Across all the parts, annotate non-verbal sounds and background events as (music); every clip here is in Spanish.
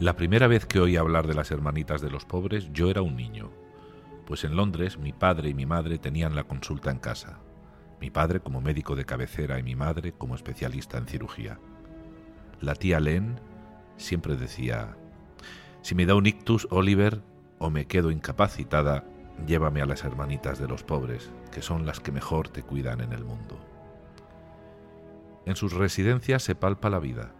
La primera vez que oí hablar de las hermanitas de los pobres, yo era un niño, pues en Londres mi padre y mi madre tenían la consulta en casa, mi padre como médico de cabecera y mi madre como especialista en cirugía. La tía Len siempre decía, si me da un ictus, Oliver, o me quedo incapacitada, llévame a las hermanitas de los pobres, que son las que mejor te cuidan en el mundo. En sus residencias se palpa la vida,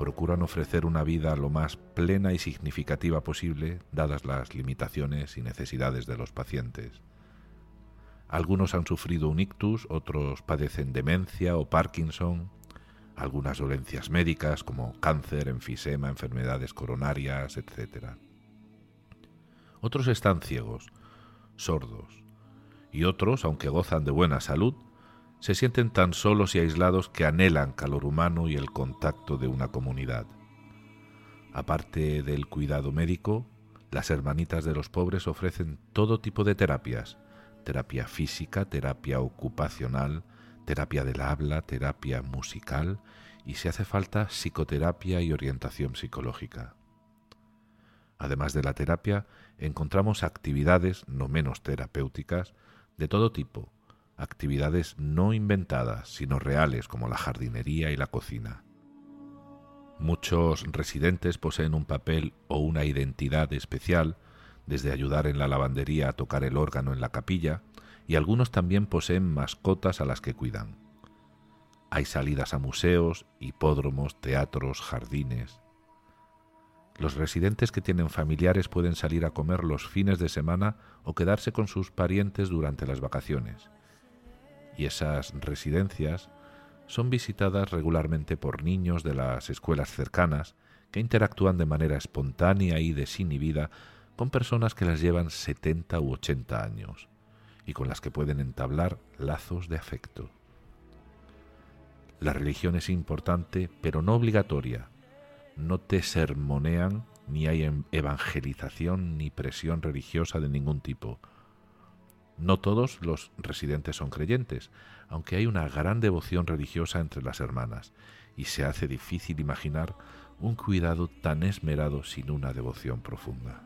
procuran ofrecer una vida lo más plena y significativa posible, dadas las limitaciones y necesidades de los pacientes. Algunos han sufrido un ictus, otros padecen demencia o Parkinson, algunas dolencias médicas como cáncer, enfisema, enfermedades coronarias, etc. Otros están ciegos, sordos, y otros, aunque gozan de buena salud, se sienten tan solos y aislados que anhelan calor humano y el contacto de una comunidad. Aparte del cuidado médico, las hermanitas de los pobres ofrecen todo tipo de terapias, terapia física, terapia ocupacional, terapia del habla, terapia musical y si hace falta psicoterapia y orientación psicológica. Además de la terapia, encontramos actividades no menos terapéuticas de todo tipo, actividades no inventadas, sino reales como la jardinería y la cocina. Muchos residentes poseen un papel o una identidad especial, desde ayudar en la lavandería a tocar el órgano en la capilla, y algunos también poseen mascotas a las que cuidan. Hay salidas a museos, hipódromos, teatros, jardines. Los residentes que tienen familiares pueden salir a comer los fines de semana o quedarse con sus parientes durante las vacaciones y esas residencias son visitadas regularmente por niños de las escuelas cercanas que interactúan de manera espontánea y desinhibida con personas que las llevan 70 u 80 años y con las que pueden entablar lazos de afecto. La religión es importante, pero no obligatoria. No te sermonean, ni hay evangelización ni presión religiosa de ningún tipo. No todos los residentes son creyentes, aunque hay una gran devoción religiosa entre las hermanas, y se hace difícil imaginar un cuidado tan esmerado sin una devoción profunda.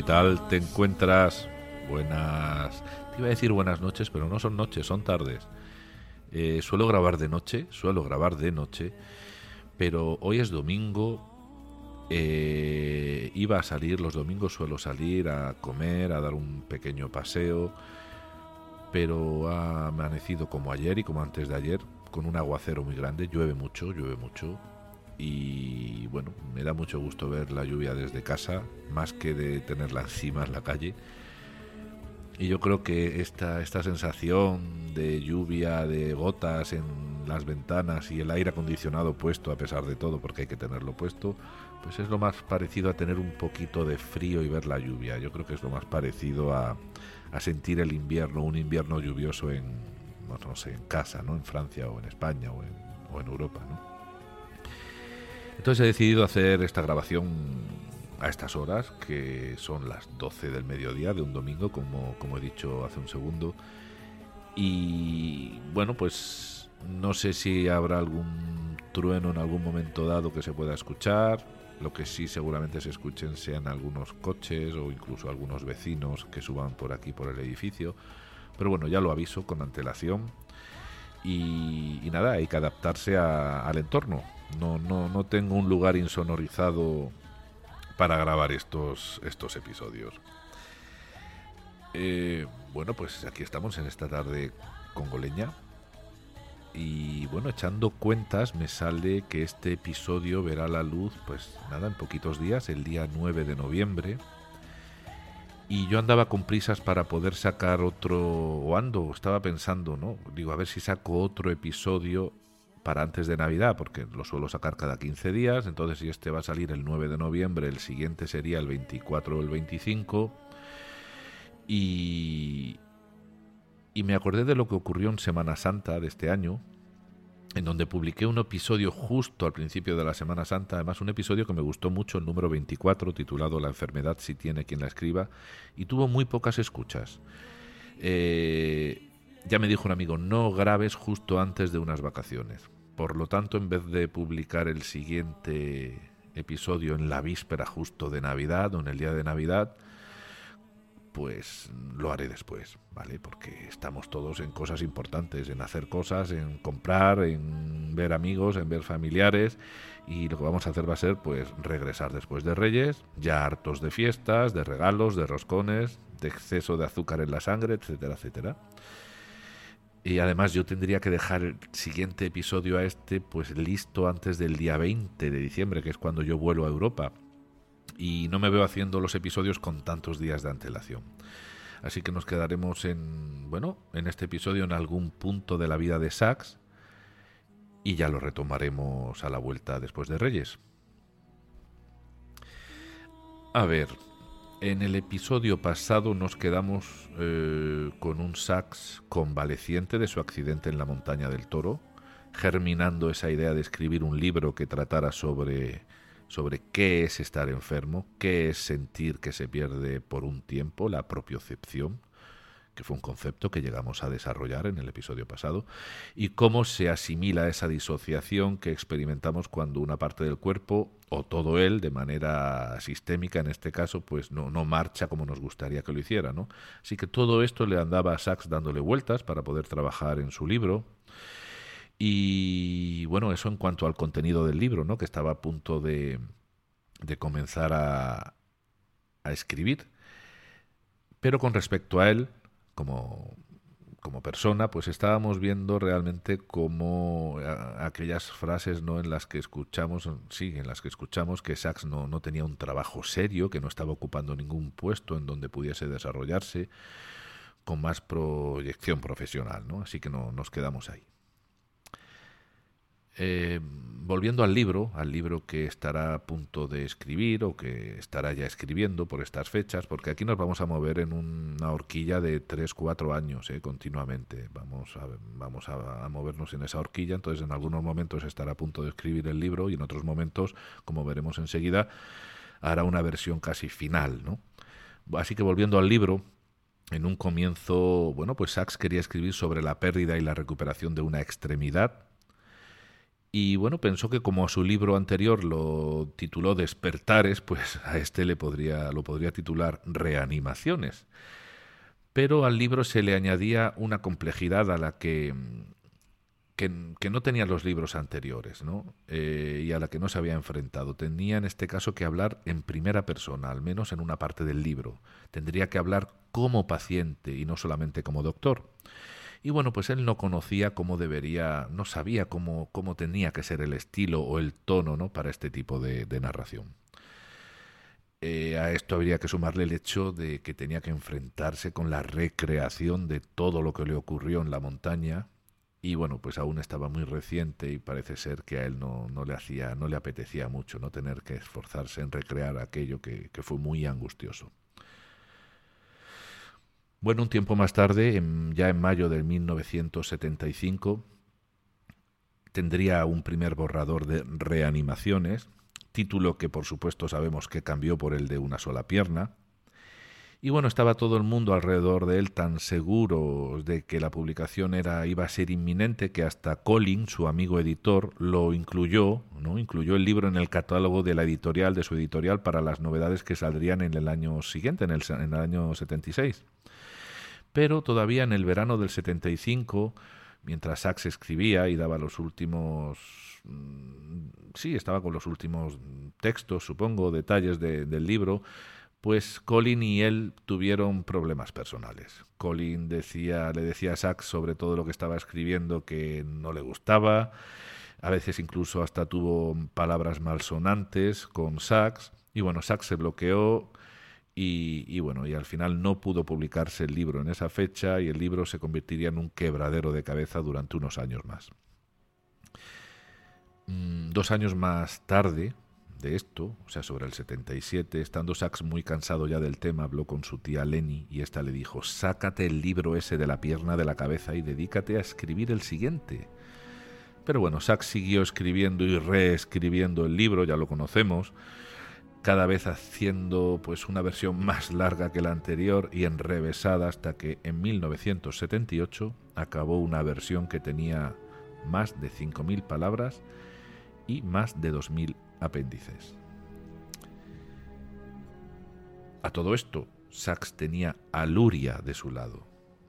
¿Qué tal te encuentras? Buenas... Te iba a decir buenas noches, pero no son noches, son tardes. Eh, suelo grabar de noche, suelo grabar de noche, pero hoy es domingo. Eh, iba a salir, los domingos suelo salir a comer, a dar un pequeño paseo, pero ha amanecido como ayer y como antes de ayer, con un aguacero muy grande, llueve mucho, llueve mucho, y bueno, me da mucho gusto ver la lluvia desde casa, más que de tenerla encima en la calle. Y yo creo que esta, esta sensación de lluvia, de gotas en las ventanas y el aire acondicionado puesto a pesar de todo, porque hay que tenerlo puesto, pues es lo más parecido a tener un poquito de frío y ver la lluvia. Yo creo que es lo más parecido a, a sentir el invierno, un invierno lluvioso en, no sé, en casa, ¿no? En Francia o en España o en, o en Europa, ¿no? Entonces he decidido hacer esta grabación a estas horas, que son las 12 del mediodía de un domingo, como, como he dicho hace un segundo. Y bueno, pues no sé si habrá algún trueno en algún momento dado que se pueda escuchar. Lo que sí seguramente se escuchen sean algunos coches o incluso algunos vecinos que suban por aquí por el edificio. Pero bueno, ya lo aviso con antelación. Y, nada, hay que adaptarse al entorno. No, no, no tengo un lugar insonorizado para grabar estos, estos episodios. Eh, bueno, pues aquí estamos en esta tarde congoleña. Y bueno, echando cuentas, me sale que este episodio verá la luz, pues nada, en poquitos días, el día 9 de noviembre. Y yo andaba con prisas para poder sacar otro, o ando, estaba pensando, ¿no? Digo, a ver si saco otro episodio para antes de Navidad, porque lo suelo sacar cada 15 días, entonces si este va a salir el 9 de noviembre, el siguiente sería el 24 o el 25. Y, y me acordé de lo que ocurrió en Semana Santa de este año, en donde publiqué un episodio justo al principio de la Semana Santa, además un episodio que me gustó mucho, el número 24, titulado La enfermedad si tiene quien la escriba, y tuvo muy pocas escuchas. Eh, ya me dijo un amigo, no grabes justo antes de unas vacaciones. Por lo tanto, en vez de publicar el siguiente episodio en la víspera justo de Navidad o en el día de Navidad, pues lo haré después, ¿vale? Porque estamos todos en cosas importantes, en hacer cosas, en comprar, en ver amigos, en ver familiares y lo que vamos a hacer va a ser pues regresar después de Reyes, ya hartos de fiestas, de regalos, de roscones, de exceso de azúcar en la sangre, etcétera, etcétera. Y además yo tendría que dejar el siguiente episodio a este pues listo antes del día 20 de diciembre, que es cuando yo vuelo a Europa. Y no me veo haciendo los episodios con tantos días de antelación. Así que nos quedaremos en, bueno, en este episodio en algún punto de la vida de Sax y ya lo retomaremos a la vuelta después de Reyes. A ver, en el episodio pasado nos quedamos eh, con un Sax convaleciente de su accidente en la montaña del Toro, germinando esa idea de escribir un libro que tratara sobre, sobre qué es estar enfermo, qué es sentir que se pierde por un tiempo, la propiocepción, que fue un concepto que llegamos a desarrollar en el episodio pasado, y cómo se asimila esa disociación que experimentamos cuando una parte del cuerpo, o todo él, de manera sistémica en este caso, pues no, no marcha como nos gustaría que lo hiciera. ¿no? Así que todo esto le andaba a Sachs dándole vueltas para poder trabajar en su libro. Y bueno, eso en cuanto al contenido del libro, ¿no? que estaba a punto de, de comenzar a, a escribir. Pero con respecto a él, como, como persona, pues estábamos viendo realmente cómo aquellas frases no en las que escuchamos, sí, en las que escuchamos que Sachs no, no tenía un trabajo serio, que no estaba ocupando ningún puesto en donde pudiese desarrollarse con más proyección profesional, ¿no? Así que no, nos quedamos ahí. Eh, volviendo al libro, al libro que estará a punto de escribir o que estará ya escribiendo por estas fechas, porque aquí nos vamos a mover en una horquilla de 3-4 años eh, continuamente. Vamos, a, vamos a, movernos en esa horquilla, entonces en algunos momentos estará a punto de escribir el libro y en otros momentos, como veremos enseguida, hará una versión casi final. ¿no? Así que volviendo al libro, en un comienzo, bueno, pues Sachs quería escribir sobre la pérdida y la recuperación de una extremidad y bueno, pensó que como a su libro anterior lo tituló Despertares, pues a este le podría, lo podría titular Reanimaciones. Pero al libro se le añadía una complejidad a la que, que, no tenían los libros anteriores, ¿no? Eh, y a la que no se había enfrentado. Tenía en este caso que hablar en primera persona, al menos en una parte del libro. Tendría que hablar como paciente y no solamente como doctor. Y bueno, pues él no conocía cómo debería, no sabía cómo, cómo tenía que ser el estilo o el tono ¿no? para este tipo de, narración. Eh, a esto habría que sumarle el hecho de que tenía que enfrentarse con la recreación de todo lo que le ocurrió en la montaña y bueno pues aún estaba muy reciente y parece ser que a él no, no le hacía no le apetecía mucho no tener que esforzarse en recrear aquello que fue muy angustioso bueno, un tiempo más tarde, ya en mayo de 1975, tendría un primer borrador de reanimaciones, título que por supuesto sabemos que cambió por el de una sola pierna, Y bueno, estaba todo el mundo alrededor de él tan seguro de que la publicación era, iba a ser inminente que hasta Colin, su amigo editor, lo incluyó, ¿no? Incluyó el libro en el catálogo de la editorial, de su editorial, para las novedades que saldrían en el año siguiente, en el, en el año 76. Pero todavía en el verano del 75, mientras Sachs escribía y daba los últimos mm, sí, estaba con los últimos textos, supongo, detalles del libro, pues Colin y él tuvieron problemas personales. Colin decía, le decía a Sachs sobre todo lo que estaba escribiendo que no le gustaba, a veces incluso hasta tuvo palabras malsonantes con Sachs, y bueno, Sachs se bloqueó y, bueno, y al final no pudo publicarse el libro en esa fecha y el libro se convertiría en un quebradero de cabeza durante unos años más. Mm, dos años más tarde, de esto, o sea, sobre el 77, estando Sachs muy cansado ya del tema, habló con su tía Lenny y ésta le dijo, sácate el libro ese de la pierna de la cabeza y dedícate a escribir el siguiente. Pero bueno, Sachs siguió escribiendo y reescribiendo el libro, ya lo conocemos, cada vez haciendo pues una versión más larga que la anterior y enrevesada hasta que en 1978 acabó una versión que tenía más de 5.000 palabras y más de 2.000 apéndices. A todo esto, Sachs tenía a Luria de su lado.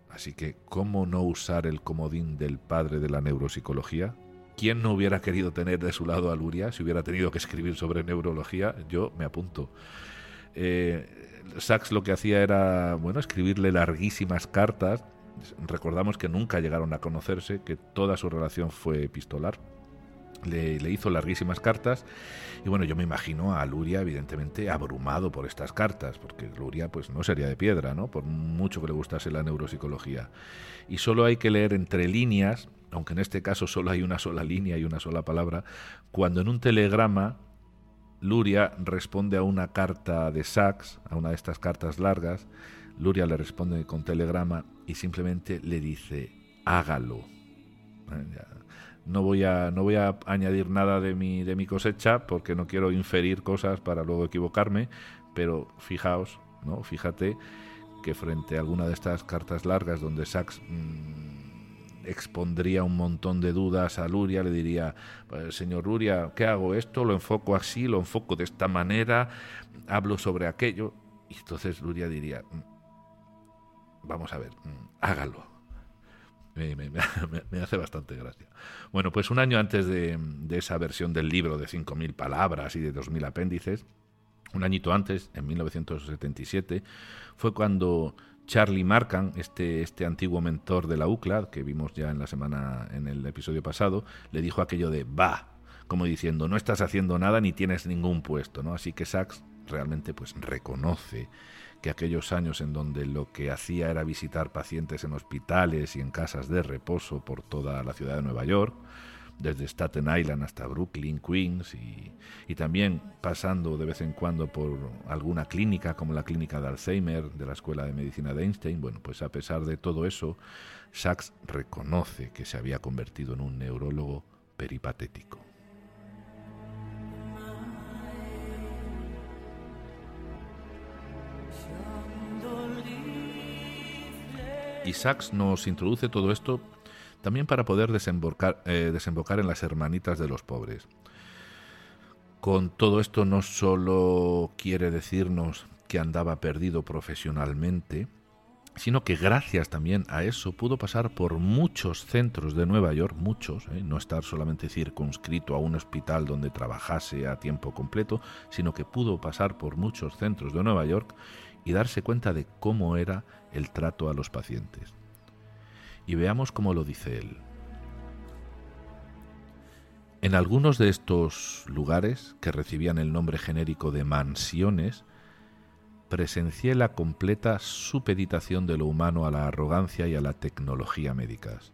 Así que, ¿cómo no usar el comodín del padre de la neuropsicología? ¿Quién no hubiera querido tener de su lado a Luria si hubiera tenido que escribir sobre neurología? Yo me apunto. Eh, Sachs lo que hacía era, bueno, escribirle larguísimas cartas. Recordamos que nunca llegaron a conocerse, que toda su relación fue epistolar le, hizo larguísimas cartas y bueno, yo me imagino a Luria evidentemente abrumado por estas cartas, porque Luria pues no sería de piedra, ¿no? Por mucho que le gustase la neuropsicología. Y solo hay que leer entre líneas, aunque en este caso solo hay una sola línea y una sola palabra, cuando en un telegrama Luria responde a una carta de Sachs, a una de estas cartas largas, Luria le responde con telegrama y simplemente le dice, hágalo. ¿Eh? no voy a no voy a añadir nada de mi de mi cosecha porque no quiero inferir cosas para luego equivocarme pero fijaos no fíjate que frente a alguna de estas cartas largas donde Sachs mm, expondría un montón de dudas a Luria le diría pues, señor Luria qué hago esto lo enfoco así lo enfoco de esta manera hablo sobre aquello y entonces Luria diría mm, vamos a ver mm, hágalo me, (laughs) hace bastante gracia. Bueno, pues un año antes de, esa versión del libro de 5.000 palabras y de 2.000 apéndices, un añito antes, en 1977, fue cuando Charlie Markham, este, este antiguo mentor de la UCLA, que vimos ya en la semana, en el episodio pasado, le dijo aquello de va, como diciendo, no estás haciendo nada ni tienes ningún puesto, ¿no? Así que Sachs realmente pues reconoce que aquellos años en donde lo que hacía era visitar pacientes en hospitales y en casas de reposo por toda la ciudad de Nueva York, desde Staten Island hasta Brooklyn, Queens y, y, también pasando de vez en cuando por alguna clínica como la clínica de Alzheimer de la Escuela de Medicina de Einstein, bueno, pues a pesar de todo eso, Sachs reconoce que se había convertido en un neurólogo peripatético. Y Sachs nos introduce todo esto también para poder desembocar, eh, desembocar en las hermanitas de los pobres. Con todo esto no solo quiere decirnos que andaba perdido profesionalmente, sino que gracias también a eso pudo pasar por muchos centros de Nueva York, muchos, eh, no estar solamente circunscrito a un hospital donde trabajase a tiempo completo, sino que pudo pasar por muchos centros de Nueva York y darse cuenta de cómo era el trato a los pacientes. Y veamos cómo lo dice él. En algunos de estos lugares, que recibían el nombre genérico de mansiones, presencié la completa supeditación de lo humano a la arrogancia y a la tecnología médicas.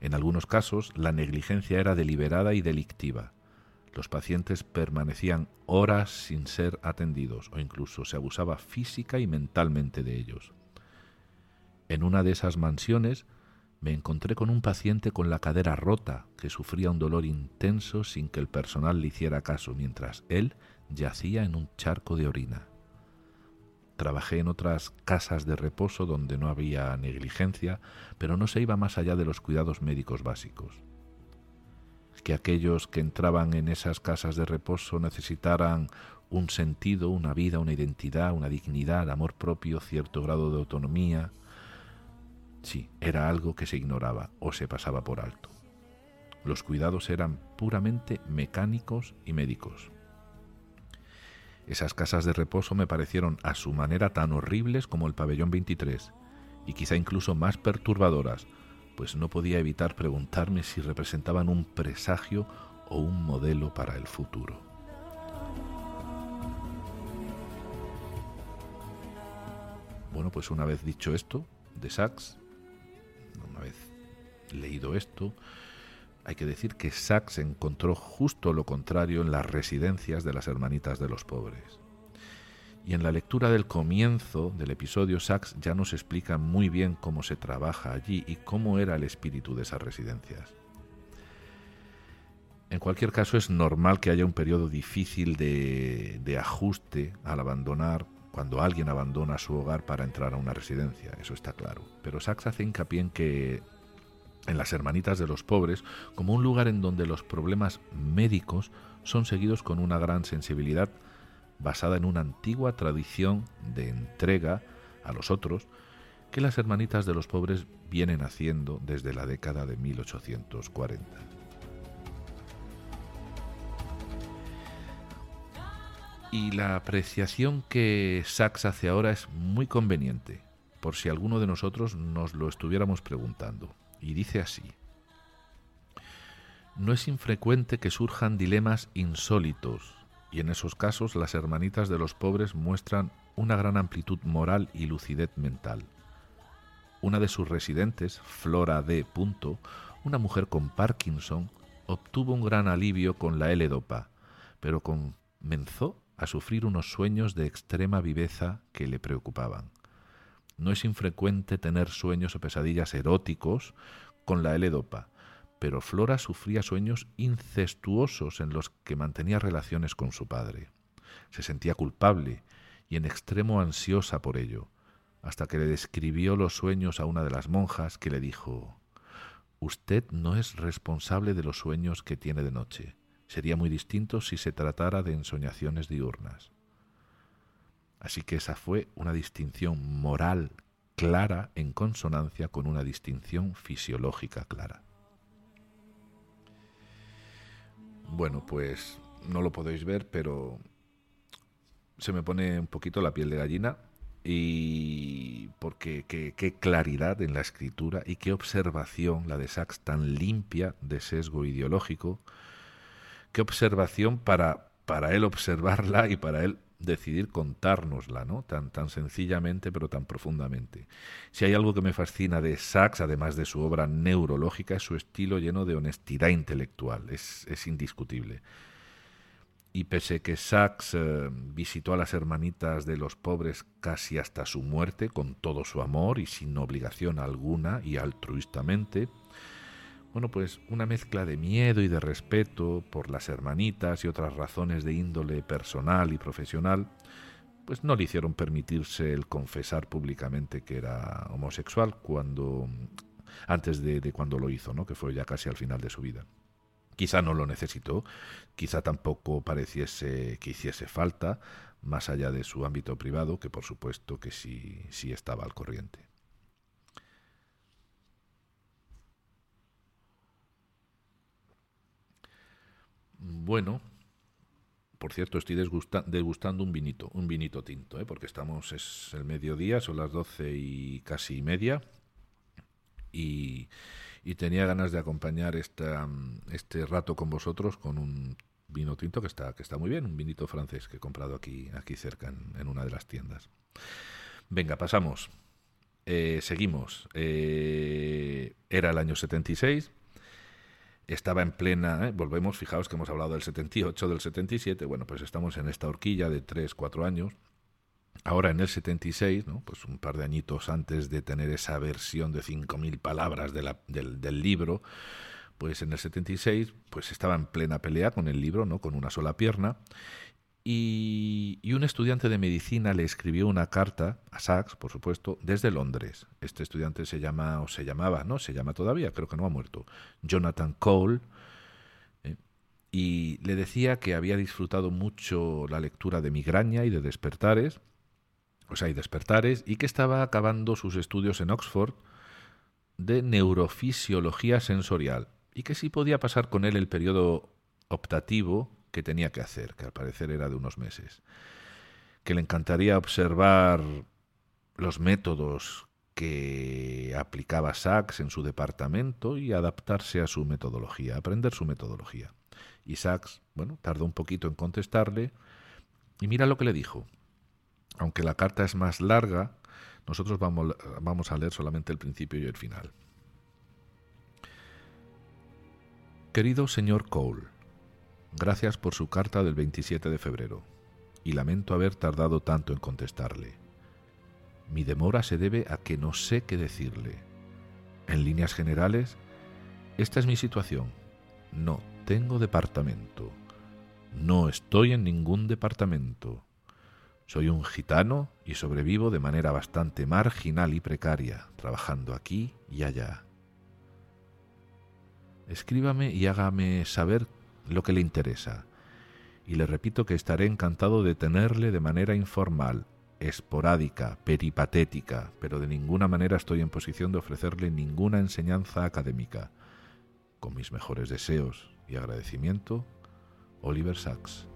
En algunos casos, la negligencia era deliberada y delictiva. Los pacientes permanecían horas sin ser atendidos o incluso se abusaba física y mentalmente de ellos. En una de esas mansiones me encontré con un paciente con la cadera rota que sufría un dolor intenso sin que el personal le hiciera caso mientras él yacía en un charco de orina. trabajé en otras casas de reposo donde no había negligencia, pero no se iba más allá de los cuidados médicos básicos. Que aquellos que entraban en esas casas de reposo necesitaran un sentido, una vida, una identidad, una dignidad, amor propio, cierto grado de autonomía. Sí, era algo que se ignoraba o se pasaba por alto. Los cuidados eran puramente mecánicos y médicos. Esas casas de reposo me parecieron a su manera tan horribles como el pabellón 23, y quizá incluso más perturbadoras, pues no podía evitar preguntarme si representaban un presagio o un modelo para el futuro. Bueno, pues una vez dicho esto de Sachs, una vez leído esto, hay que decir que Sachs encontró justo lo contrario en las residencias de las hermanitas de los pobres. Y en la lectura del comienzo del episodio, Sachs ya nos explica muy bien cómo se trabaja allí y cómo era el espíritu de esas residencias. En cualquier caso, es normal que haya un periodo difícil de, de ajuste al abandonar cuando alguien abandona su hogar para entrar a una residencia, eso está claro. Pero Sachs hace hincapié en que en las Hermanitas de los Pobres como un lugar en donde los problemas médicos son seguidos con una gran sensibilidad basada en una antigua tradición de entrega a los otros que las Hermanitas de los Pobres vienen haciendo desde la década de 1840. Y la apreciación que Sachs hace ahora es muy conveniente, por si alguno de nosotros nos lo estuviéramos preguntando y dice así. No es infrecuente que surjan dilemas insólitos, y en esos casos las hermanitas de los pobres muestran una gran amplitud moral y lucidez mental. Una de sus residentes, Flora D. una mujer con Parkinson, obtuvo un gran alivio con la L-Dopa, pero comenzó a sufrir unos sueños de extrema viveza que le preocupaban. No es infrecuente tener sueños o pesadillas eróticos con la L-Dopa, pero Flora sufría sueños incestuosos en los que mantenía relaciones con su padre. Se sentía culpable y en extremo ansiosa por ello, hasta que le describió los sueños a una de las monjas que le dijo Usted no es responsable de los sueños que tiene de noche. Sería muy distinto si se tratara de ensoñaciones diurnas. Así que esa fue una distinción moral clara en consonancia con una distinción fisiológica clara. Bueno, pues no lo podéis ver, pero se me pone un poquito la piel de gallina y porque qué, claridad en la escritura y qué observación la de Sachs tan limpia de sesgo ideológico, qué observación para, para él observarla y para él decidir contárnosla, ¿no? Tan, tan sencillamente pero tan profundamente. Si hay algo que me fascina de Sachs, además de su obra neurológica, es su estilo lleno de honestidad intelectual, es, es indiscutible. Y pese que Sachs eh, visitó a las hermanitas de los pobres casi hasta su muerte, con todo su amor y sin obligación alguna y altruistamente, bueno, pues una mezcla de miedo y de respeto por las hermanitas y otras razones de índole personal y profesional, pues no le hicieron permitirse el confesar públicamente que era homosexual cuando antes de, cuando lo hizo, ¿no? que fue ya casi al final de su vida. Quizá no lo necesitó, quizá tampoco pareciese que hiciese falta, más allá de su ámbito privado, que por supuesto que sí, sí estaba al corriente. Bueno, por cierto, estoy degustando un vinito, un vinito tinto, ¿eh? porque estamos, es el mediodía, son las doce y casi media, y, tenía ganas de acompañar esta, este rato con vosotros con un vino tinto que está, que está muy bien, un vinito francés que he comprado aquí, aquí cerca, en, una de las tiendas. Venga, pasamos. Eh, seguimos. Eh, era el año 76 estaba en plena, ¿eh? volvemos, fijaos que hemos hablado del 78, del 77, bueno, pues estamos en esta horquilla de 3, 4 años. Ahora en el 76, ¿no? pues un par de añitos antes de tener esa versión de 5.000 palabras de la, del, del, libro, pues en el 76 pues estaba en plena pelea con el libro, ¿no? con una sola pierna, y, un estudiante de medicina le escribió una carta a Sachs, por supuesto, desde Londres. Este estudiante se llama, o se llamaba, ¿no? Se llama todavía, creo que no ha muerto, Jonathan Cole, ¿eh? y le decía que había disfrutado mucho la lectura de Migraña y de Despertares, o sea, y Despertares, y que estaba acabando sus estudios en Oxford de neurofisiología sensorial, y que sí podía pasar con él el periodo optativo que tenía que hacer, que al parecer era de unos meses, que le encantaría observar los métodos que aplicaba Sachs en su departamento y adaptarse a su metodología, aprender su metodología. Y Sachs, bueno, tardó un poquito en contestarle y mira lo que le dijo. Aunque la carta es más larga, nosotros vamos, vamos a leer solamente el principio y el final. Querido señor Cole, Gracias por su carta del 27 de febrero, y lamento haber tardado tanto en contestarle. Mi demora se debe a que no sé qué decirle. En líneas generales, esta es mi situación. No tengo departamento. No estoy en ningún departamento. Soy un gitano y sobrevivo de manera bastante marginal y precaria, trabajando aquí y allá. Escríbame y hágame saber lo que le interesa. Y le repito que estaré encantado de tenerle de manera informal, esporádica, peripatética, pero de ninguna manera estoy en posición de ofrecerle ninguna enseñanza académica. Con mis mejores deseos y agradecimiento, Oliver Sacks.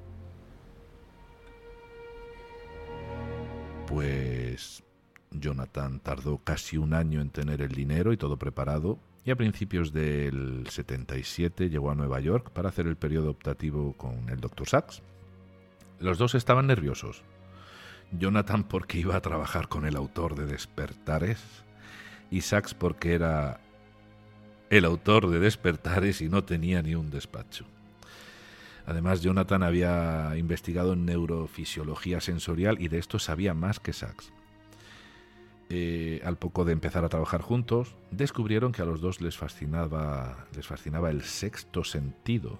Pues Jonathan tardó casi un año en tener el dinero y todo preparado y a principios del 77 llegó a Nueva York para hacer el periodo optativo con el Dr. Sachs. Los dos estaban nerviosos. Jonathan porque iba a trabajar con el autor de Despertares y Sachs porque era el autor de Despertares y no tenía ni un despacho. Además, Jonathan había investigado en neurofisiología sensorial y de esto sabía más que Sachs. Eh, al poco de empezar a trabajar juntos, descubrieron que a los dos les fascinaba, les fascinaba el sexto sentido.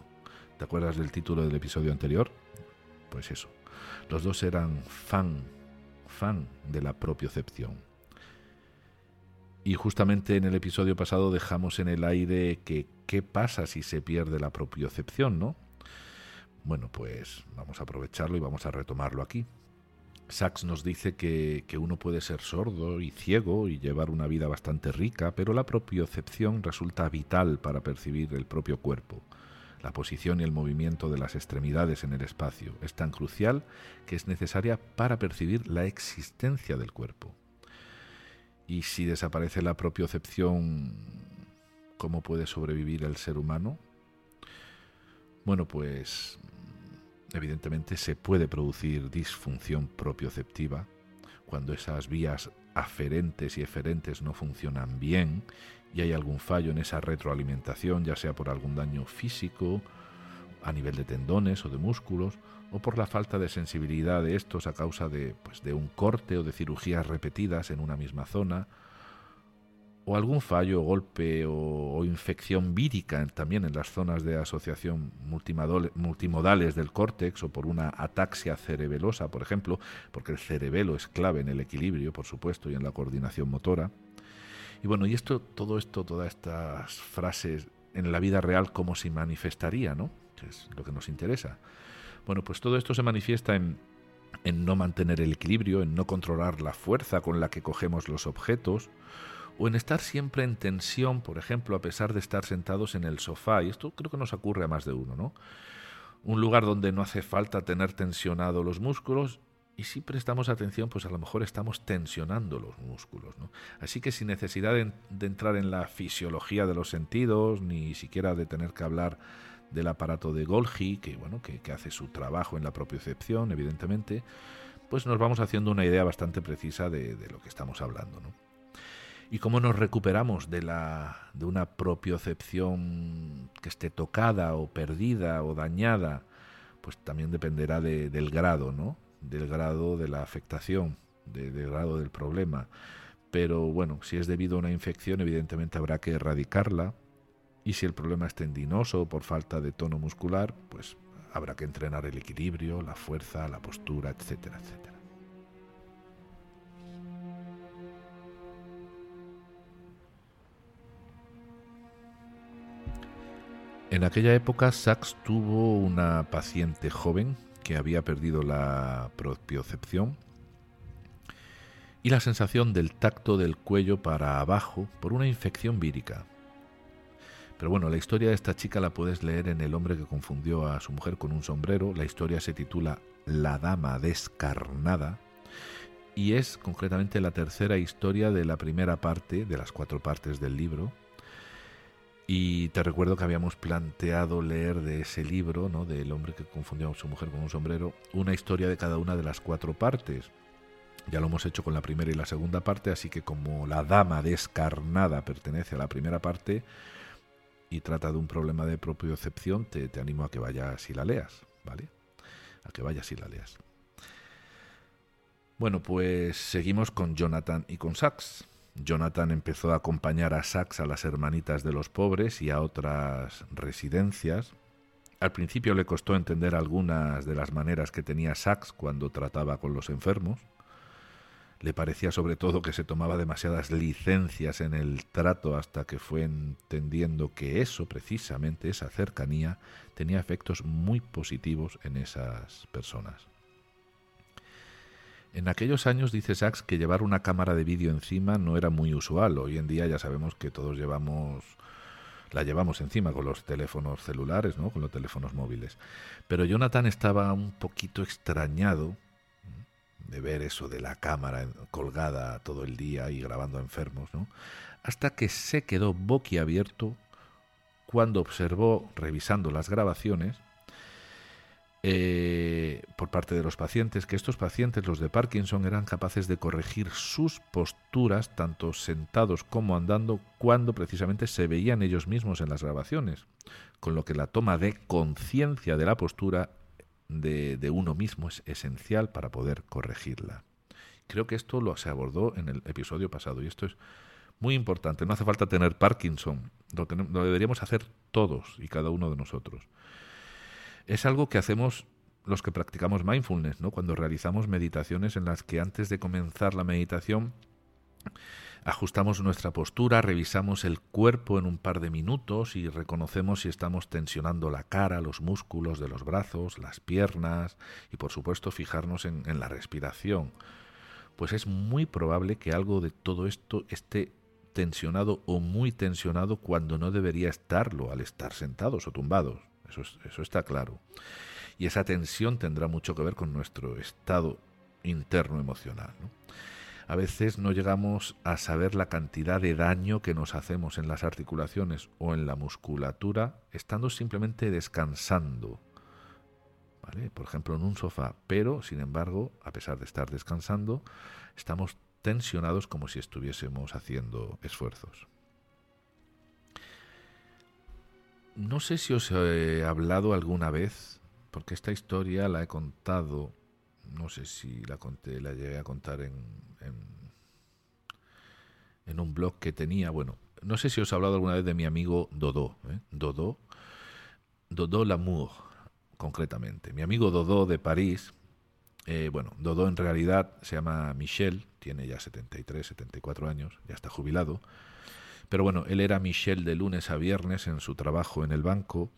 ¿Te acuerdas del título del episodio anterior? Pues eso. Los dos eran fan, fan de la propiocepción. Y justamente en el episodio pasado dejamos en el aire que qué pasa si se pierde la propiocepción, ¿no? Bueno, pues vamos a aprovecharlo y vamos a retomarlo aquí. Sachs nos dice que, uno puede ser sordo y ciego y llevar una vida bastante rica, pero la propiocepción resulta vital para percibir el propio cuerpo. La posición y el movimiento de las extremidades en el espacio es tan crucial que es necesaria para percibir la existencia del cuerpo. Y si desaparece la propiocepción, ¿cómo puede sobrevivir el ser humano? Bueno, pues evidentemente se puede producir disfunción propioceptiva cuando esas vías aferentes y eferentes no funcionan bien y hay algún fallo en esa retroalimentación, ya sea por algún daño físico, a nivel de tendones o de músculos, o por la falta de sensibilidad de estos a causa de, pues, de un corte o de cirugías repetidas en una misma zona, o algún fallo, golpe o, infección vírica también en las zonas de asociación multimodales del córtex o por una ataxia cerebelosa, por ejemplo, porque el cerebelo es clave en el equilibrio, por supuesto, y en la coordinación motora. Y bueno, y esto, todo esto, todas estas frases en la vida real, ¿cómo se manifestaría, no? Que es lo que nos interesa. Bueno, pues todo esto se manifiesta en, en no mantener el equilibrio, en no controlar la fuerza con la que cogemos los objetos, o en estar siempre en tensión, por ejemplo, a pesar de estar sentados en el sofá, y esto creo que nos ocurre a más de uno, ¿no? Un lugar donde no hace falta tener tensionados los músculos y si prestamos atención, pues a lo mejor estamos tensionando los músculos. ¿no? Así que sin necesidad de, entrar en la fisiología de los sentidos, ni siquiera de tener que hablar del aparato de Golgi, que, bueno, que, hace su trabajo en la propiocepción, evidentemente, pues nos vamos haciendo una idea bastante precisa de, de lo que estamos hablando. ¿no? Y cómo nos recuperamos de, la, de una propiocepción que esté tocada o perdida o dañada, pues también dependerá del grado, ¿no? Del grado de la afectación, del grado del problema. Pero bueno, si es debido a una infección, evidentemente habrá que erradicarla. Y si el problema es tendinoso o por falta de tono muscular, pues habrá que entrenar el equilibrio, la fuerza, la postura, etcétera, etcétera. En aquella época, Sachs tuvo una paciente joven que había perdido la propiocepción y la sensación del tacto del cuello para abajo por una infección vírica. Pero bueno, la historia de esta chica la puedes leer en El hombre que confundió a su mujer con un sombrero. La historia se titula La dama descarnada y es concretamente la tercera historia de la primera parte, de las cuatro partes del libro. Y te recuerdo que habíamos planteado leer de ese libro, ¿no? del hombre que confundió a su mujer con un sombrero, una historia de cada una de las cuatro partes. Ya lo hemos hecho con la primera y la segunda parte, así que como la dama descarnada pertenece a la primera parte, y trata de un problema de propiocepción, te, te animo a que vayas y la leas, ¿vale? A que vayas y la leas. Bueno, pues seguimos con Jonathan y con Sachs. Jonathan empezó a acompañar a Sachs a las hermanitas de los pobres y a otras residencias. Al principio le costó entender algunas de las maneras que tenía Sachs cuando trataba con los enfermos. Le parecía sobre todo que se tomaba demasiadas licencias en el trato hasta que fue entendiendo que eso, precisamente, esa cercanía, tenía efectos muy positivos en esas personas. En aquellos años dice Sachs que llevar una cámara de vídeo encima no era muy usual. Hoy en día ya sabemos que todos llevamos la llevamos encima con los teléfonos celulares, ¿no? Con los teléfonos móviles. Pero Jonathan estaba un poquito extrañado de ver eso de la cámara colgada todo el día y grabando enfermos, ¿no? hasta que se quedó boquiabierto cuando observó, revisando las grabaciones, eh, por parte de los pacientes, que estos pacientes, los de Parkinson, eran capaces de corregir sus posturas, tanto sentados como andando, cuando precisamente se veían ellos mismos en las grabaciones, con lo que la toma de conciencia de la postura de, uno mismo es esencial para poder corregirla. Creo que esto lo se abordó en el episodio pasado y esto es muy importante. No hace falta tener Parkinson, lo, lo deberíamos hacer todos y cada uno de nosotros. Es algo que hacemos los que practicamos mindfulness, ¿no? Cuando realizamos meditaciones en las que antes de comenzar la meditación Ajustamos nuestra postura, revisamos el cuerpo en un par de minutos y reconocemos si estamos tensionando la cara, los músculos de los brazos, las piernas y por supuesto fijarnos en, la respiración. Pues es muy probable que algo de todo esto esté tensionado o muy tensionado cuando no debería estarlo al estar sentados o tumbados. Eso, está claro. Y esa tensión tendrá mucho que ver con nuestro estado interno emocional. a veces no llegamos a saber la cantidad de daño que nos hacemos en las articulaciones o en la musculatura estando simplemente descansando. Por ejemplo, en un sofá, pero sin embargo, a pesar de estar descansando, estamos tensionados como si estuviésemos haciendo esfuerzos. No sé si os he hablado alguna vez, porque esta historia la he contado no sé si la conté, la llegué a contar en, en, un blog que tenía. Bueno, no sé si os he hablado alguna vez de mi amigo Dodó, ¿eh? Dodó, Dodó Lamour, concretamente. Mi amigo Dodó de París, eh, bueno, Dodó en realidad se llama Michel, tiene ya 73, 74 años, ya está jubilado. Pero bueno, él era Michel de lunes a viernes en su trabajo en el banco,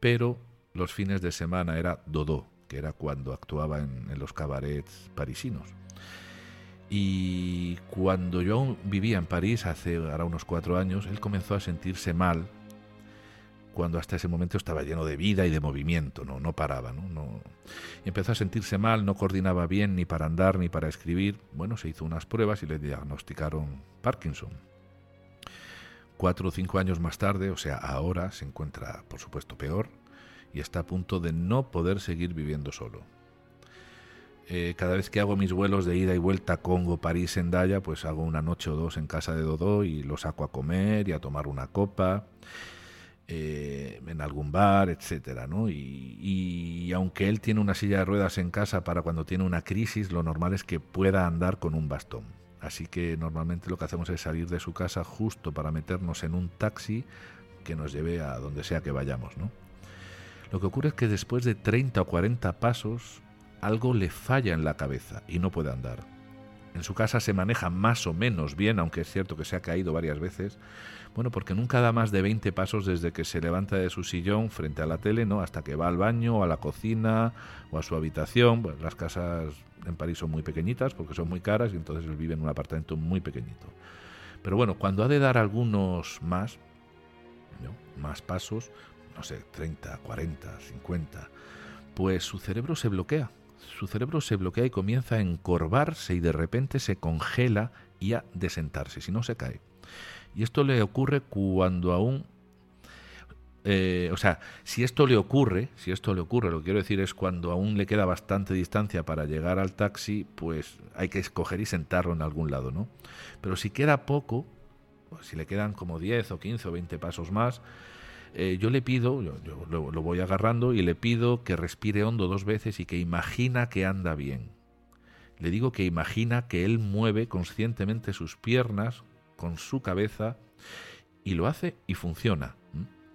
pero los fines de semana era Dodó, que era cuando actuaba en, los cabarets parisinos. Y cuando yo vivía en París hace ahora unos cuatro años, él comenzó a sentirse mal cuando hasta ese momento estaba lleno de vida y de movimiento, no, no paraba, ¿no? no empezó a sentirse mal, no coordinaba bien ni para andar ni para escribir. Bueno, se hizo unas pruebas y le diagnosticaron Parkinson. Cuatro o cinco años más tarde, o sea, ahora se encuentra, por supuesto, peor y está a punto de no poder seguir viviendo solo. Eh, cada vez que hago mis vuelos de ida y vuelta Congo, París, Endaya, pues hago una noche o dos en casa de Dodó y lo saco a comer y a tomar una copa eh, en algún bar, etcétera, ¿no? Y, y, aunque él tiene una silla de ruedas en casa para cuando tiene una crisis, lo normal es que pueda andar con un bastón. Así que normalmente lo que hacemos es salir de su casa justo para meternos en un taxi que nos lleve a donde sea que vayamos. Lo que ocurre es que después de 30 o 40 pasos, algo le falla en la cabeza y no puede andar. En su casa se maneja más o menos bien, aunque es cierto que se ha caído varias veces. Bueno, porque nunca da más de 20 pasos desde que se levanta de su sillón frente a la tele, ¿no? Hasta que va al baño, o a la cocina, o a su habitación. las casas en París son muy pequeñitas porque son muy caras y entonces él vive en un apartamento muy pequeñito. Pero bueno, cuando ha de dar algunos más, más pasos, no sé, 30, 40, 50, pues su cerebro se bloquea. Su cerebro se bloquea y comienza a encorvarse y de repente se congela y a desentarse, si no se cae. Y esto le ocurre cuando aún eh, o sea, si esto le ocurre, si esto le ocurre, lo que quiero decir es cuando aún le queda bastante distancia para llegar al taxi, pues hay que escoger y sentarlo en algún lado, ¿no? Pero si queda poco, si le quedan como 10 o 15 o 20 pasos más, eh, yo le pido, yo, lo, lo voy agarrando y le pido que respire hondo dos veces y que imagina que anda bien. Le digo que imagina que él mueve conscientemente sus piernas con su cabeza y lo hace y funciona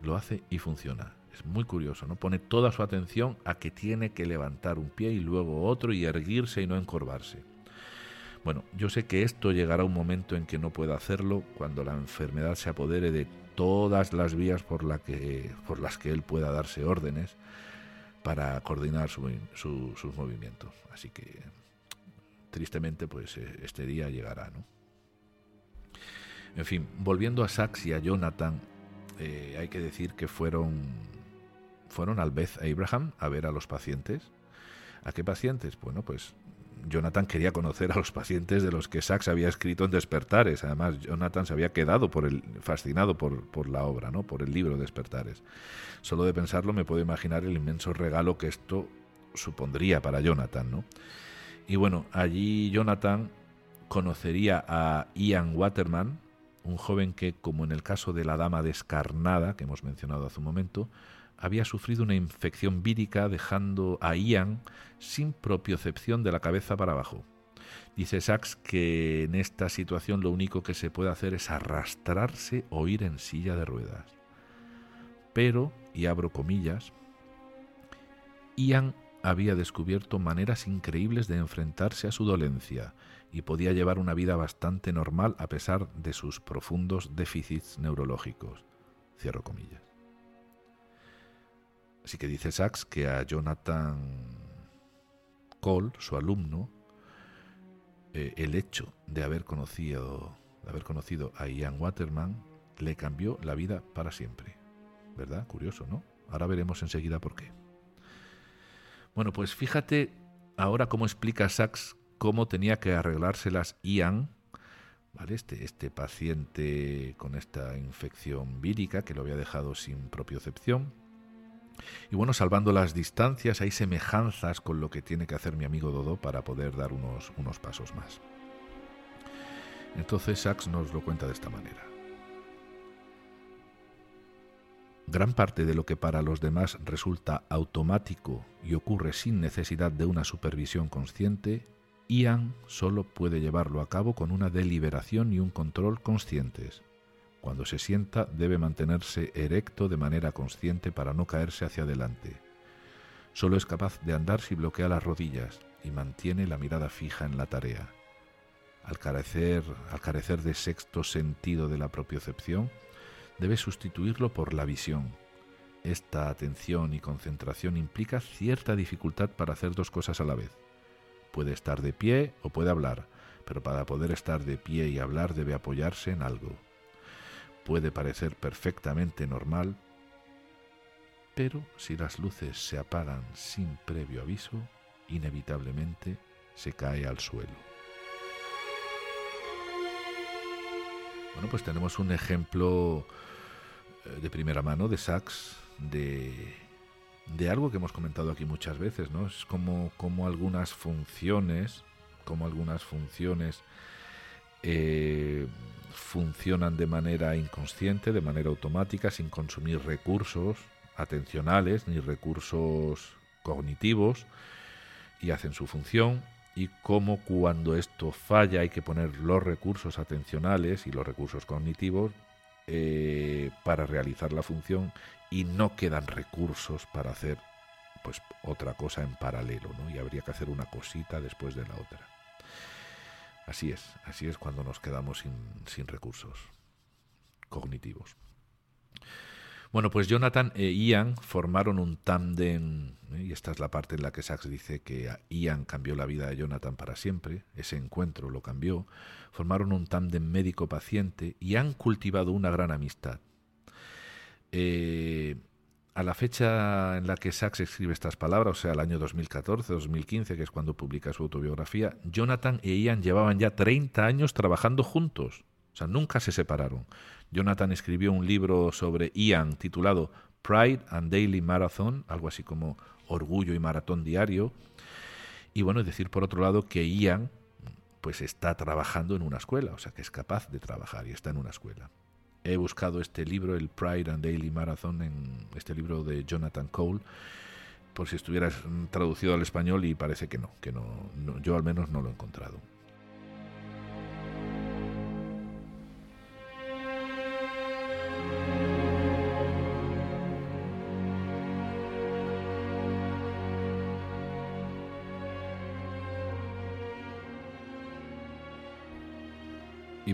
lo hace y funciona. Es muy curioso, ¿no? Pone toda su atención a que tiene que levantar un pie y luego otro y erguirse y no encorvarse. Bueno, yo sé que esto llegará un momento en que no pueda hacerlo cuando la enfermedad se apodere de todas las vías por, la que, por las que él pueda darse órdenes para coordinar sus movimientos. Así que, tristemente, pues eh, este día llegará, ¿no? En fin, volviendo a Sax y a Jonathan, eh, hay que decir que fueron, fueron al Beth Abraham a ver a los pacientes. ¿A qué pacientes? Bueno, pues Jonathan quería conocer a los pacientes de los que Sachs había escrito en Despertares. Además, Jonathan se había quedado por el, fascinado por, por, la obra, ¿no? por el libro Despertares. Solo de pensarlo me puedo imaginar el inmenso regalo que esto supondría para Jonathan. ¿no? Y bueno, allí Jonathan conocería a Ian Waterman, un joven que, como en el caso de la dama descarnada que hemos mencionado hace un momento, había sufrido una infección vírica dejando a Ian sin propiocepción de la cabeza para abajo. Dice Sachs que en esta situación lo único que se puede hacer es arrastrarse o ir en silla de ruedas. Pero, y abro comillas, Ian había descubierto maneras increíbles de enfrentarse a su dolencia y podía llevar una vida bastante normal a pesar de sus profundos déficits neurológicos. Cierro comillas. Así que dice Sachs que a Jonathan Cole, su alumno, eh, el hecho de haber conocido, de haber conocido a Ian Waterman le cambió la vida para siempre. ¿Verdad? Curioso, ¿no? Ahora veremos enseguida por qué. Bueno, pues fíjate ahora cómo explica Sachs cómo tenía que arreglárselas Ian, ¿vale? este, este paciente con esta infección vírica que lo había dejado sin propiocepción. Y bueno, salvando las distancias, hay semejanzas con lo que tiene que hacer mi amigo Dodo para poder dar unos, unos pasos más. Entonces Sachs nos lo cuenta de esta manera. Gran parte de lo que para los demás resulta automático y ocurre sin necesidad de una supervisión consciente, Ian solo puede llevarlo a cabo con una deliberación y un control conscientes. Cuando se sienta debe mantenerse erecto de manera consciente para no caerse hacia adelante. Solo es capaz de andar si bloquea las rodillas y mantiene la mirada fija en la tarea. Al carecer, al carecer de sexto sentido de la propiocepción, debe sustituirlo por la visión. Esta atención y concentración implica cierta dificultad para hacer dos cosas a la vez Puede estar de pie o puede hablar, pero para poder estar de pie y hablar debe apoyarse en algo. Puede parecer perfectamente normal, pero si las luces se apagan sin previo aviso, inevitablemente se cae al suelo. Bueno, pues tenemos un ejemplo eh, de primera mano de Sachs de de algo que hemos comentado aquí muchas veces, ¿no? Es como, como algunas funciones, como algunas funciones eh, funcionan de manera inconsciente, de manera automática, sin consumir recursos atencionales ni recursos cognitivos y hacen su función y cómo cuando esto falla hay que poner los recursos atencionales y los recursos cognitivos eh, para realizar la función y no quedan recursos para hacer pues otra cosa en paralelo, ¿no? Y habría que hacer una cosita después de la otra. Así es, así es cuando nos quedamos sin, sin recursos cognitivos. Bueno, pues Jonathan e Ian formaron un tándem, ¿eh? y esta es la parte en la que Sachs dice que Ian cambió la vida de Jonathan para siempre, ese encuentro lo cambió, formaron un tándem médico-paciente y han cultivado una gran amistad. Eh, a la fecha en la que Sachs escribe estas palabras, o sea, el año 2014-2015, que es cuando publica su autobiografía, Jonathan e Ian llevaban ya 30 años trabajando juntos. O sea, nunca se separaron. Jonathan escribió un libro sobre Ian titulado Pride and Daily Marathon, algo así como Orgullo y Maratón Diario. Y bueno, decir por otro lado que Ian pues está trabajando en una escuela, o sea que es capaz de trabajar y está en una escuela. He buscado este libro, el Pride and Daily Marathon, en este libro de Jonathan Cole, por si estuviera traducido al español y parece que no, que no yo al menos no lo he encontrado.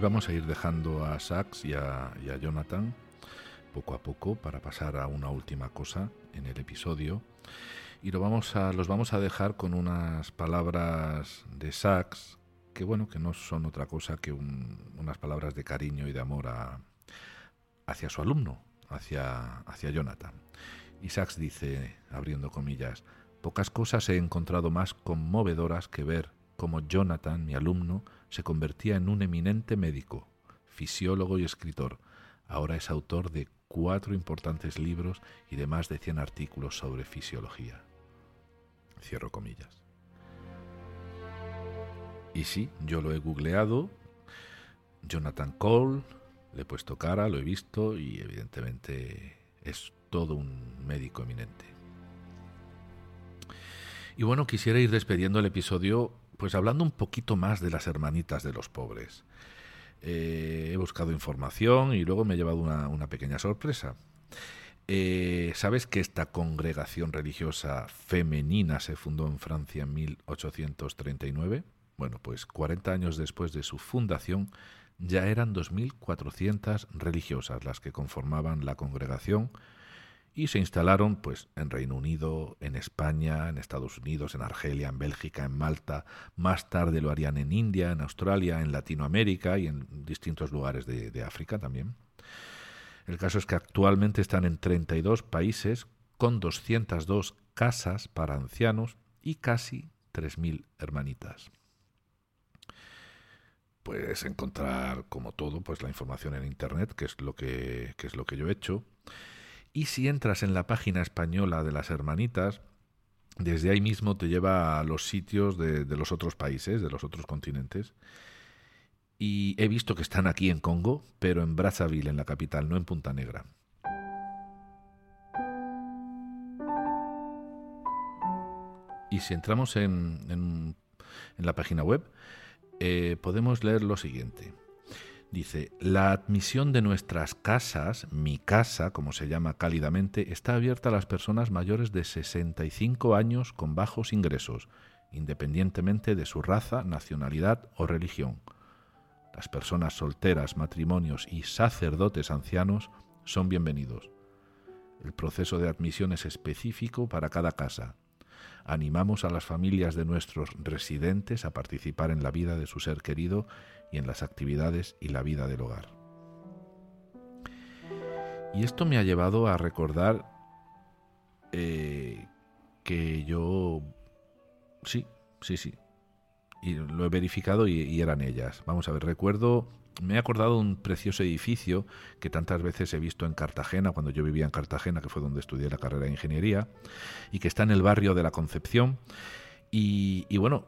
Vamos a ir dejando a Sachs y a, Jonathan poco a poco para pasar a una última cosa en el episodio. Y lo vamos a, los vamos a dejar con unas palabras de Sachs que bueno, que no son otra cosa que unas palabras de cariño y de amor hacia su alumno, hacia, hacia Jonathan. Y Sachs dice, abriendo comillas, pocas cosas he encontrado más conmovedoras que ver cómo Jonathan, mi alumno, se convertía en un eminente médico, fisiólogo y escritor. Ahora es autor de cuatro importantes libros y de más de 100 artículos sobre fisiología. Cierro comillas. Y sí, yo lo he googleado. Jonathan Cole, le he puesto cara, lo he visto y evidentemente es todo un médico eminente. Y bueno, quisiera ir despediendo el episodio pues hablando un poquito más de las hermanitas de los pobres. Eh, he buscado información y luego me he llevado una, pequeña sorpresa. Eh, ¿Sabes que esta congregación religiosa femenina se fundó en Francia en 1839? Bueno, pues 40 años después de su fundación ya eran 2.400 religiosas las que conformaban la congregación y se instalaron pues en Reino Unido, en España, en Estados Unidos, en Argelia, en Bélgica, en Malta, más tarde lo harían en India, en Australia, en Latinoamérica y en distintos lugares de, África también. El caso es que actualmente están en 32 países con 202 casas para ancianos y casi 3.000 hermanitas. Puedes encontrar, como todo, pues la información en internet, que es lo que, que es lo que yo he hecho. Y si entras en la página española de las hermanitas, desde ahí mismo te lleva a los sitios de, los otros países, de los otros continentes. Y he visto que están aquí en Congo, pero en Brazzaville, en la capital, no en Punta Negra. Y si entramos en, la página web, eh, podemos leer lo siguiente. Dice, la admisión de nuestras casas, mi casa, como se llama cálidamente, está abierta a las personas mayores de 65 años con bajos ingresos, independientemente de su raza, nacionalidad o religión. Las personas solteras, matrimonios y sacerdotes ancianos son bienvenidos. El proceso de admisión es específico para cada casa. Animamos a las familias de nuestros residentes a participar en la vida de su ser querido y en las actividades y la vida del hogar. Y esto me ha llevado a recordar eh, que yo... Sí, sí, sí. Y lo he verificado y, eran ellas. Vamos a ver, recuerdo me he acordado de un precioso edificio que tantas veces he visto en Cartagena, cuando yo vivía en Cartagena, que fue donde estudié la carrera de ingeniería, y que está en el barrio de la Concepción. Y, y bueno,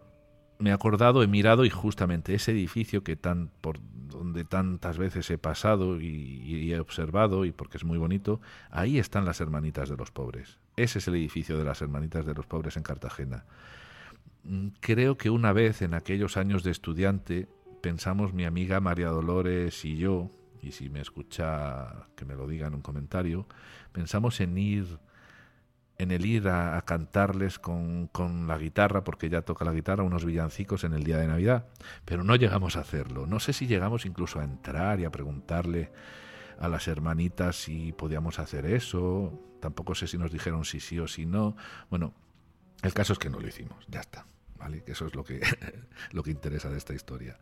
me he acordado, he mirado y justamente ese edificio que tan por donde tantas veces he pasado y, he observado y porque es muy bonito, ahí están las hermanitas de los pobres. Ese es el edificio de las hermanitas de los pobres en Cartagena. Mm, creo que una vez en aquellos años de estudiante pensamos mi amiga María Dolores y yo y si me escucha que me lo diga en un comentario, pensamos en ir en el ir a, cantarles con, con, la guitarra, porque ya toca la guitarra, unos villancicos en el día de Navidad, pero no llegamos a hacerlo. No sé si llegamos incluso a entrar y a preguntarle a las hermanitas si podíamos hacer eso. Tampoco sé si nos dijeron si sí o si no. Bueno, el caso es que no lo hicimos, ya está, ¿vale? Que eso es lo que, (laughs) lo que interesa de esta historia.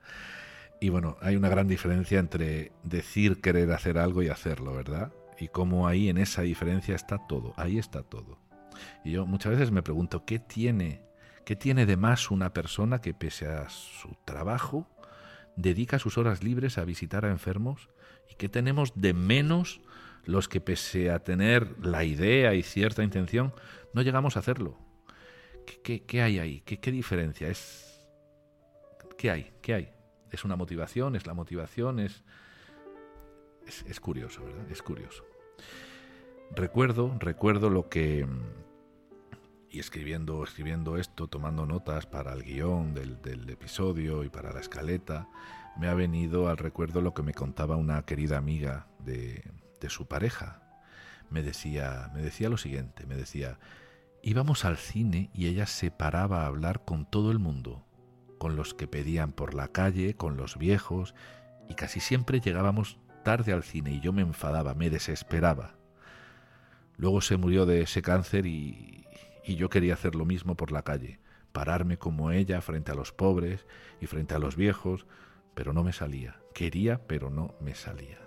Y bueno, hay una gran diferencia entre decir querer hacer algo y hacerlo, ¿verdad? Y cómo ahí en esa diferencia está todo, ahí está todo. Y yo muchas veces me pregunto, ¿qué tiene, qué tiene de más una persona que pese a su trabajo dedica sus horas libres a visitar a enfermos? ¿Y qué tenemos de menos los que pese a tener la idea y cierta intención, no llegamos a hacerlo? ¿Qué, qué, hay ahí? ¿Qué, ¿Qué diferencia? Es, ¿Qué hay? ¿Qué hay? ¿Es una motivación? ¿Es la motivación? Es, es, es curioso, ¿verdad? Es curioso. Recuerdo, recuerdo lo que y escribiendo, escribiendo esto, tomando notas para el guion del, episodio y para la escaleta, me ha venido al recuerdo lo que me contaba una querida amiga de, de su pareja. Me decía, me decía lo siguiente, me decía, íbamos al cine y ella se paraba a hablar con todo el mundo, con los que pedían por la calle, con los viejos, y casi siempre llegábamos tarde al cine y yo me enfadaba, me desesperaba. Luego se murió de ese cáncer y, y yo quería hacer lo mismo por la calle, pararme como ella frente a los pobres y frente a los viejos, pero no me salía. Quería, pero no me salía.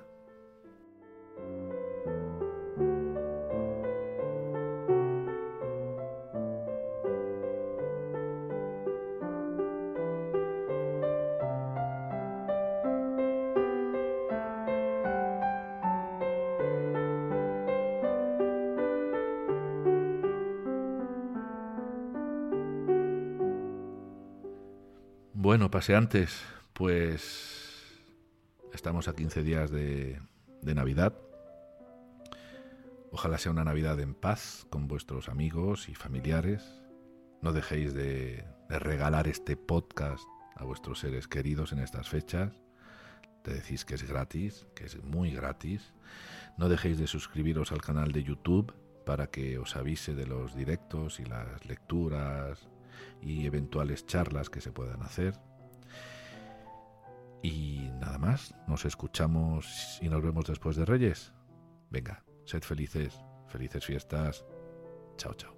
Bueno, paseantes, pues estamos a 15 días de, Navidad. Ojalá sea una Navidad en paz con vuestros amigos y familiares. No dejéis de, regalar este podcast a vuestros seres queridos en estas fechas. Te decís que es gratis, que es muy gratis. No dejéis de suscribiros al canal de YouTube para que os avise de los directos y las lecturas y eventuales charlas que se puedan hacer. Y nada más, nos escuchamos y nos vemos después de Reyes. Venga, sed felices, felices fiestas. Chao, chao.